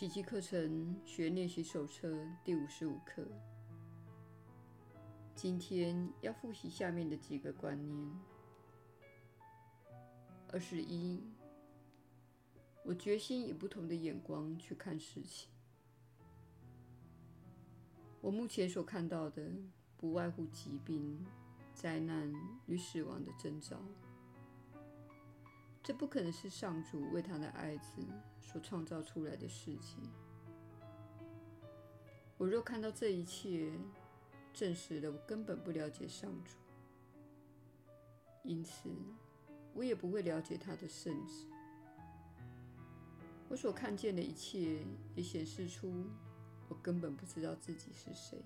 奇迹课程学练习手册第五十五课。今天要复习下面的几个观念：二十一，我决心以不同的眼光去看事情。我目前所看到的，不外乎疾病、灾难与死亡的征兆。这不可能是上主为他的爱子所创造出来的世界。我若看到这一切，证实了我根本不了解上主，因此我也不会了解他的圣子。我所看见的一切也显示出我根本不知道自己是谁。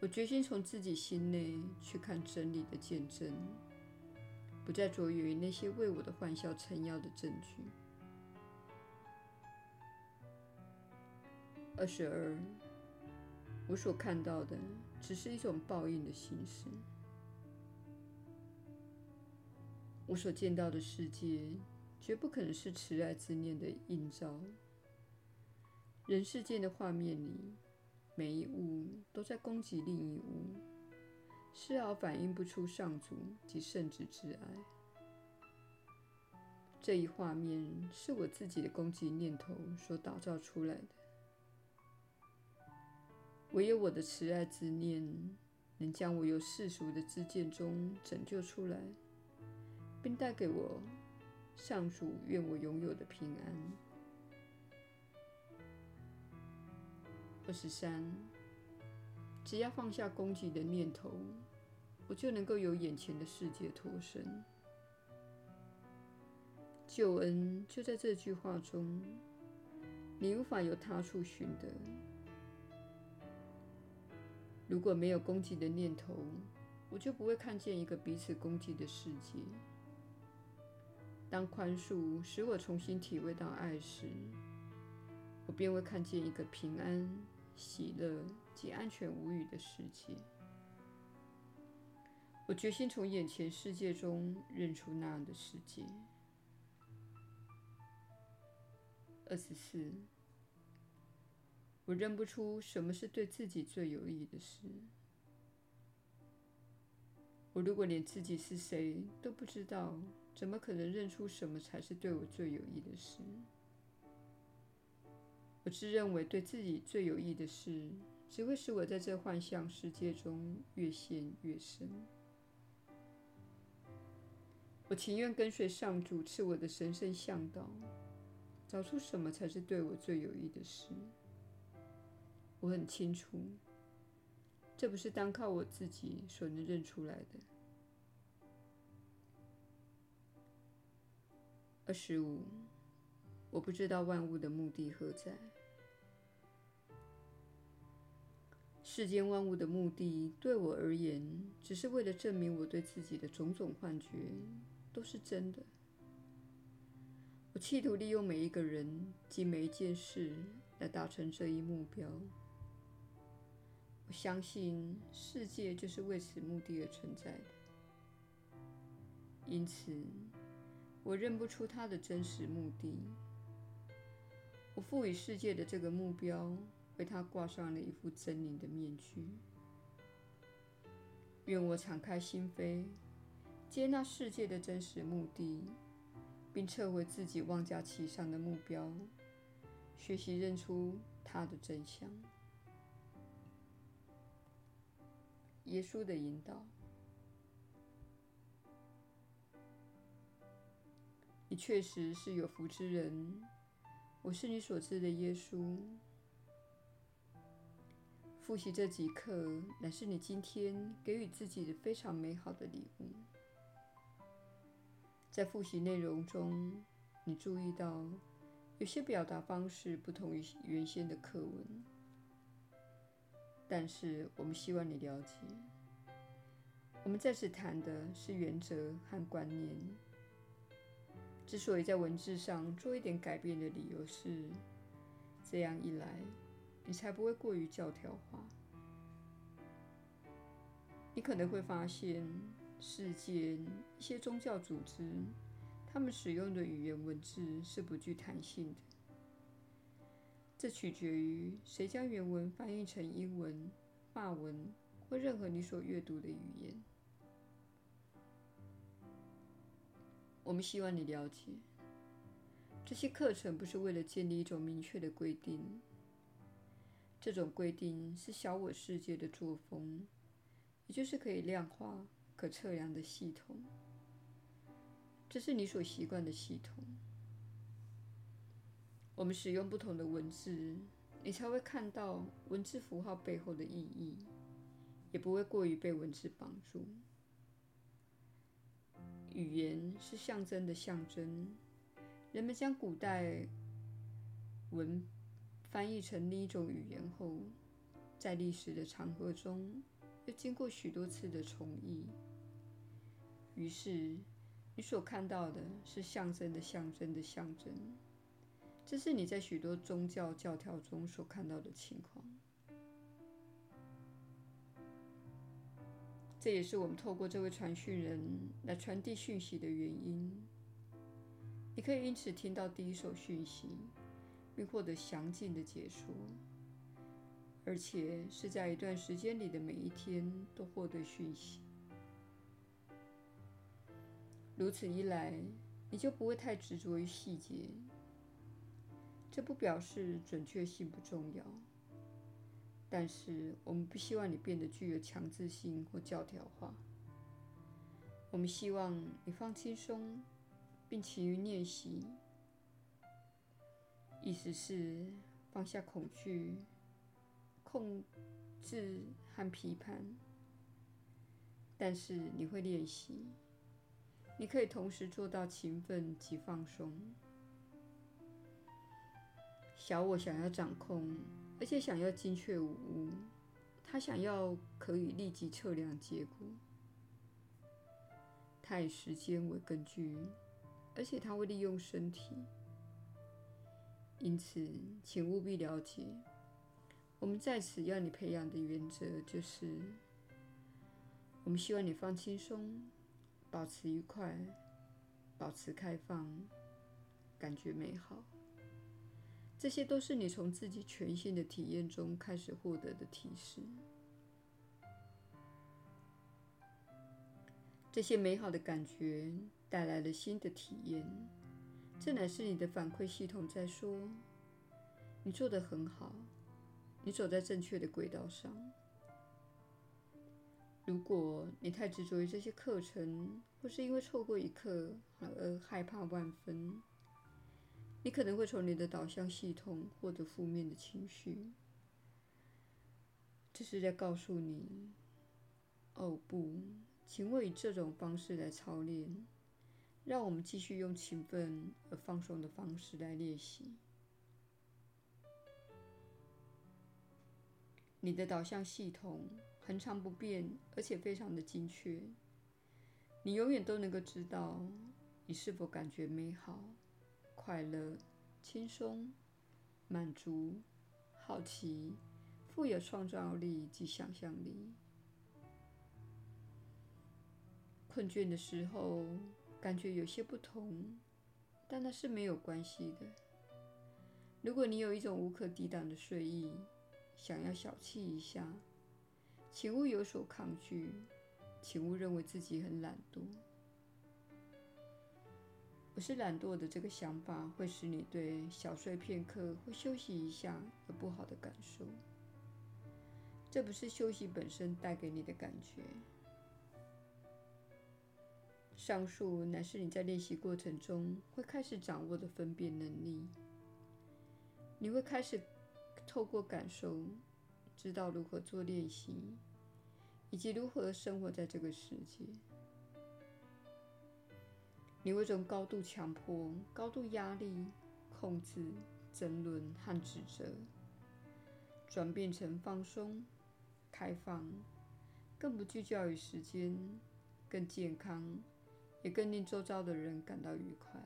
我决心从自己心内去看真理的见证。不再着眼于那些为我的幻笑撑腰的证据。二十二，我所看到的只是一种报应的形式。我所见到的世界绝不可能是慈爱之念的映照。人世间的画面里，每一物都在攻击另一物。丝毫反映不出上主及圣子之爱。这一画面是我自己的攻击念头所打造出来的。唯有我的慈爱之念，能将我由世俗的知见中拯救出来，并带给我上主愿我拥有的平安。二十三，只要放下攻击的念头。我就能够由眼前的世界脱身。救恩就在这句话中，你无法由他处寻得。如果没有攻击的念头，我就不会看见一个彼此攻击的世界。当宽恕使我重新体味到爱时，我便会看见一个平安、喜乐及安全无虞的世界。我决心从眼前世界中认出那样的世界。二十四，我认不出什么是对自己最有益的事。我如果连自己是谁都不知道，怎么可能认出什么才是对我最有益的事？我自认为对自己最有益的事，只会使我在这幻象世界中越陷越深。我情愿跟随上主赐我的神圣向导，找出什么才是对我最有益的事。我很清楚，这不是单靠我自己所能认出来的。二十五，我不知道万物的目的何在。世间万物的目的，对我而言，只是为了证明我对自己的种种幻觉。都是真的。我企图利用每一个人及每一件事来达成这一目标。我相信世界就是为此目的而存在的。因此，我认不出它的真实目的。我赋予世界的这个目标，为他挂上了一副狰狞的面具。愿我敞开心扉。接纳世界的真实目的，并撤回自己妄加其上的目标，学习认出它的真相。耶稣的引导，你确实是有福之人。我是你所知的耶稣。复习这几课，乃是你今天给予自己的非常美好的礼物。在复习内容中，你注意到有些表达方式不同于原先的课文，但是我们希望你了解，我们在此谈的是原则和观念。之所以在文字上做一点改变的理由是，这样一来，你才不会过于教条化。你可能会发现。世间一些宗教组织，他们使用的语言文字是不具弹性的。这取决于谁将原文翻译成英文、法文或任何你所阅读的语言。我们希望你了解，这些课程不是为了建立一种明确的规定。这种规定是小我世界的作风，也就是可以量化、可测量的系统。这是你所习惯的系统。我们使用不同的文字，你才会看到文字符号背后的意义，也不会过于被文字绑住。语言是象征的象征，人们将古代文。翻译成另一种语言后，在历史的长河中又经过许多次的重译，于是你所看到的是象征的象征的象征。这是你在许多宗教教条中所看到的情况。这也是我们透过这位传讯人来传递讯息的原因。你可以因此听到第一手讯息。并获得详尽的解说，而且是在一段时间里的每一天都获得讯息。如此一来，你就不会太执着于细节。这不表示准确性不重要，但是我们不希望你变得具有强制性或教条化。我们希望你放轻松，并勤于练习。意思是放下恐惧、控制和批判，但是你会练习。你可以同时做到勤奋及放松。小我想要掌控，而且想要精确无误。他想要可以立即测量结果。他以时间为根据，而且他会利用身体。因此，请务必了解，我们在此要你培养的原则就是：我们希望你放轻松，保持愉快，保持开放，感觉美好。这些都是你从自己全新的体验中开始获得的提示。这些美好的感觉带来了新的体验。这乃是你的反馈系统在说：“你做得很好，你走在正确的轨道上。”如果你太执着于这些课程，或是因为错过一课而害怕万分，你可能会从你的导向系统获得负面的情绪。这是在告诉你：“哦，不，请勿以这种方式来操练。”让我们继续用勤奋而放松的方式来练习。你的导向系统恒常不变，而且非常的精确。你永远都能够知道你是否感觉美好、快乐、轻松、满足、好奇、富有创造力及想象力。困倦的时候。感觉有些不同，但那是没有关系的。如果你有一种无可抵挡的睡意，想要小憩一下，请勿有所抗拒，请勿认为自己很懒惰。不是懒惰的这个想法会使你对小睡片刻或休息一下有不好的感受。这不是休息本身带给你的感觉。上述乃是你在练习过程中会开始掌握的分辨能力。你会开始透过感受，知道如何做练习，以及如何生活在这个世界。你会从高度强迫、高度压力、控制、争论和指责，转变成放松、开放，更不聚焦于时间，更健康。也更令周遭的人感到愉快。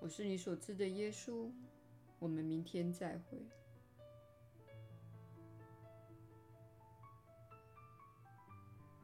我是你所知的耶稣。我们明天再会。